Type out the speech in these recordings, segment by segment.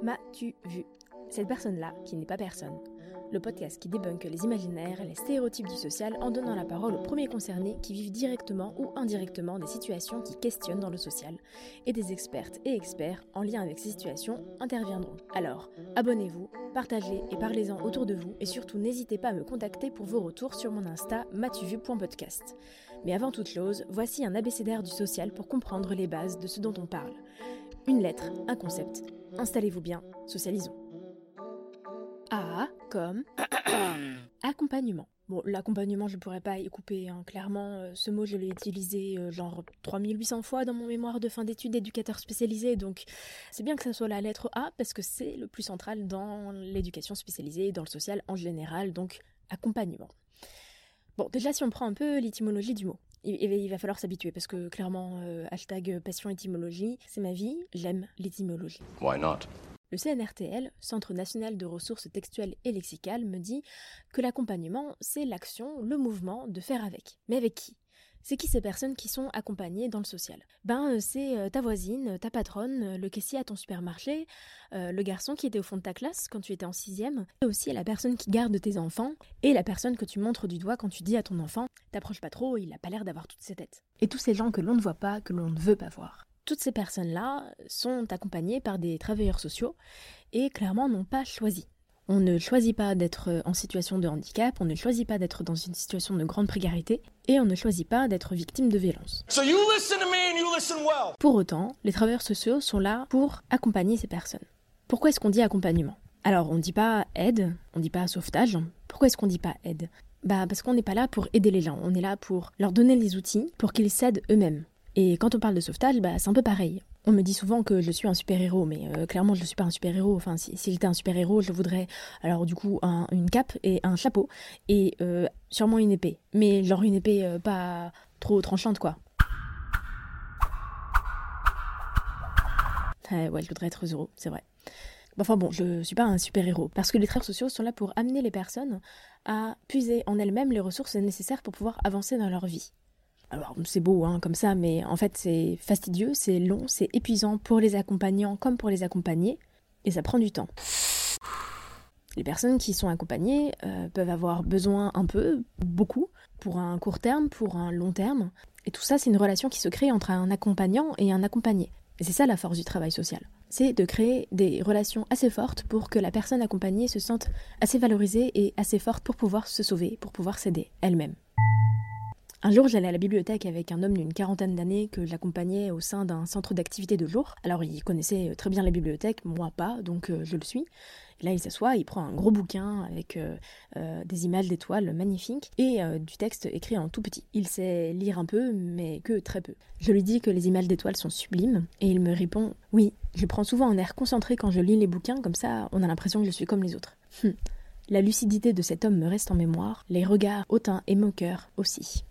M'as-tu vu? Cette personne-là, qui n'est pas personne. Le podcast qui débunk les imaginaires et les stéréotypes du social en donnant la parole aux premiers concernés qui vivent directement ou indirectement des situations qui questionnent dans le social. Et des expertes et experts en lien avec ces situations interviendront. Alors, abonnez-vous, partagez et parlez-en autour de vous et surtout n'hésitez pas à me contacter pour vos retours sur mon Insta matuvu.podcast. Mais avant toute chose, voici un abécédaire du social pour comprendre les bases de ce dont on parle. Une lettre, un concept. Installez-vous bien, socialisons. A comme accompagnement. Bon, l'accompagnement, je ne pourrais pas y couper. Hein. Clairement, euh, ce mot, je l'ai utilisé euh, genre 3800 fois dans mon mémoire de fin d'études d'éducateur spécialisé. Donc, c'est bien que ça soit la lettre A parce que c'est le plus central dans l'éducation spécialisée, dans le social en général. Donc, accompagnement. Bon, déjà, si on prend un peu l'étymologie du mot, il, va falloir s'habituer parce que clairement, euh, hashtag passion étymologie, c'est ma vie, j'aime l'étymologie. Why not? Le CNRTL, Centre national de ressources textuelles et lexicales, me dit que l'accompagnement, c'est l'action, le mouvement de faire avec. Mais avec qui? C'est qui ces personnes qui sont accompagnées dans le social? Ben, euh, c'est euh, ta voisine, ta patronne, euh, le caissier à ton supermarché, le garçon qui était au fond de ta classe quand tu étais en sixième, et aussi la personne qui garde tes enfants, et la personne que tu montres du doigt quand tu dis à ton enfant T'approches pas trop, il a pas l'air d'avoir toutes ses têtes. Et tous ces gens que l'on ne voit pas, que l'on ne veut pas voir. Toutes ces personnes-là sont accompagnées par des travailleurs sociaux et clairement n'ont pas choisi. On ne choisit pas d'être en situation de handicap, on ne choisit pas d'être dans une situation de grande précarité, et on ne choisit pas d'être victime de violence. Pour autant, les travailleurs sociaux sont là pour accompagner ces personnes. Pourquoi est-ce qu'on dit accompagnement? Alors, on ne dit pas aide, on ne dit pas sauvetage. Pourquoi est-ce qu'on ne dit pas aide? Bah parce qu'on n'est pas là pour aider les gens, on est là pour leur donner les outils pour qu'ils s'aident eux-mêmes. Et quand on parle de sauvetage, bah, c'est un peu pareil. On me dit souvent que je suis un super-héros, mais euh, clairement je ne suis pas un super-héros. Enfin, si, j'étais un super-héros, je voudrais alors du coup une cape et un chapeau et euh, sûrement une épée. Mais genre une épée euh, pas trop tranchante quoi. ouais, je voudrais être heureux, c'est vrai. Enfin bon, je ne suis pas un super-héros, parce que les travailleurs sociaux sont là pour amener les personnes à puiser en elles-mêmes les ressources nécessaires pour pouvoir avancer dans leur vie. Alors c'est beau hein, comme ça, mais en fait c'est fastidieux, c'est long, c'est épuisant pour les accompagnants comme pour les accompagnés, et ça prend du temps. Les personnes qui sont accompagnées euh, peuvent avoir besoin un peu, beaucoup, pour un court terme, pour un long terme, et tout ça c'est une relation qui se crée entre un accompagnant et un accompagné. Et c'est ça la force du travail social. C'est de créer des relations assez fortes pour que la personne accompagnée se sente assez valorisée et assez forte pour pouvoir se sauver, pour pouvoir s'aider elle-même. Un jour, j'allais à la bibliothèque avec un homme d'une quarantaine d'années que j'accompagnais au sein d'un centre d'activité de jour. Alors, il connaissait très bien les bibliothèques, moi pas, donc euh, je le suis. Et là, il s'assoit, il prend un gros bouquin avec euh, euh, des images d'étoiles magnifiques et du texte écrit en tout petit. Il sait lire un peu, mais que très peu. Je lui dis que les images d'étoiles sont sublimes et il me répond Oui, je prends souvent un air concentré quand je lis les bouquins, comme ça on a l'impression que je suis comme les autres. Hum. La lucidité de cet homme me reste en mémoire, les regards hautains et moqueurs aussi.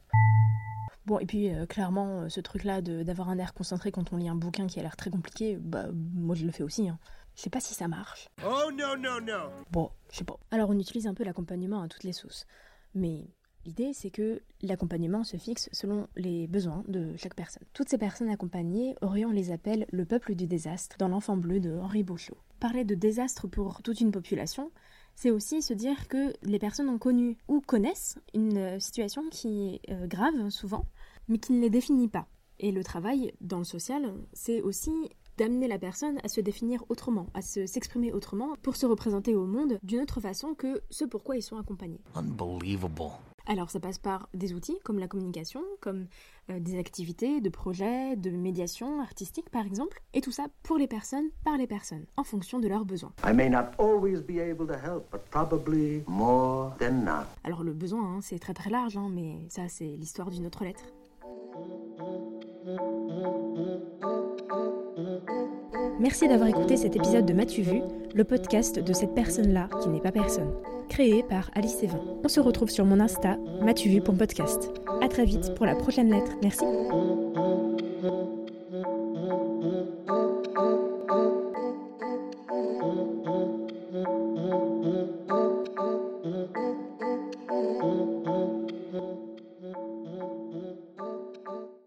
Bon, et puis euh, clairement, euh, ce truc-là d'avoir un air concentré quand on lit un bouquin qui a l'air très compliqué, bah moi je le fais aussi. Hein. Je sais pas si ça marche. Oh non, non, non Bon, je sais pas. Alors on utilise un peu l'accompagnement à toutes les sauces. Mais l'idée c'est que l'accompagnement se fixe selon les besoins de chaque personne. Toutes ces personnes accompagnées, Orion les appelle le peuple du désastre dans l'enfant bleu de Henri Beauchelot. Parler de désastre pour toute une population, c'est aussi se dire que les personnes ont connu ou connaissent une euh, situation qui est grave souvent, mais qui ne les définit pas. Et le travail dans le social, c'est aussi d'amener la personne à se définir autrement, à s'exprimer autrement pour se représenter au monde d'une autre façon que ce pourquoi ils sont accompagnés. Unbelievable. Alors ça passe par des outils comme la communication, comme euh, des activités, de projets, de médiation artistique par exemple, et tout ça pour les personnes, par les personnes, en fonction de leurs besoins. Alors le besoin, hein, c'est très très large, hein, mais ça c'est l'histoire d'une autre lettre. Merci d'avoir écouté cet épisode de M'as-tu vu, le podcast de cette personne-là qui n'est pas personne créé par Alice Sévin. On se retrouve sur mon Insta, m'as-tu vu pour podcast. À très vite pour la prochaine lettre. Merci.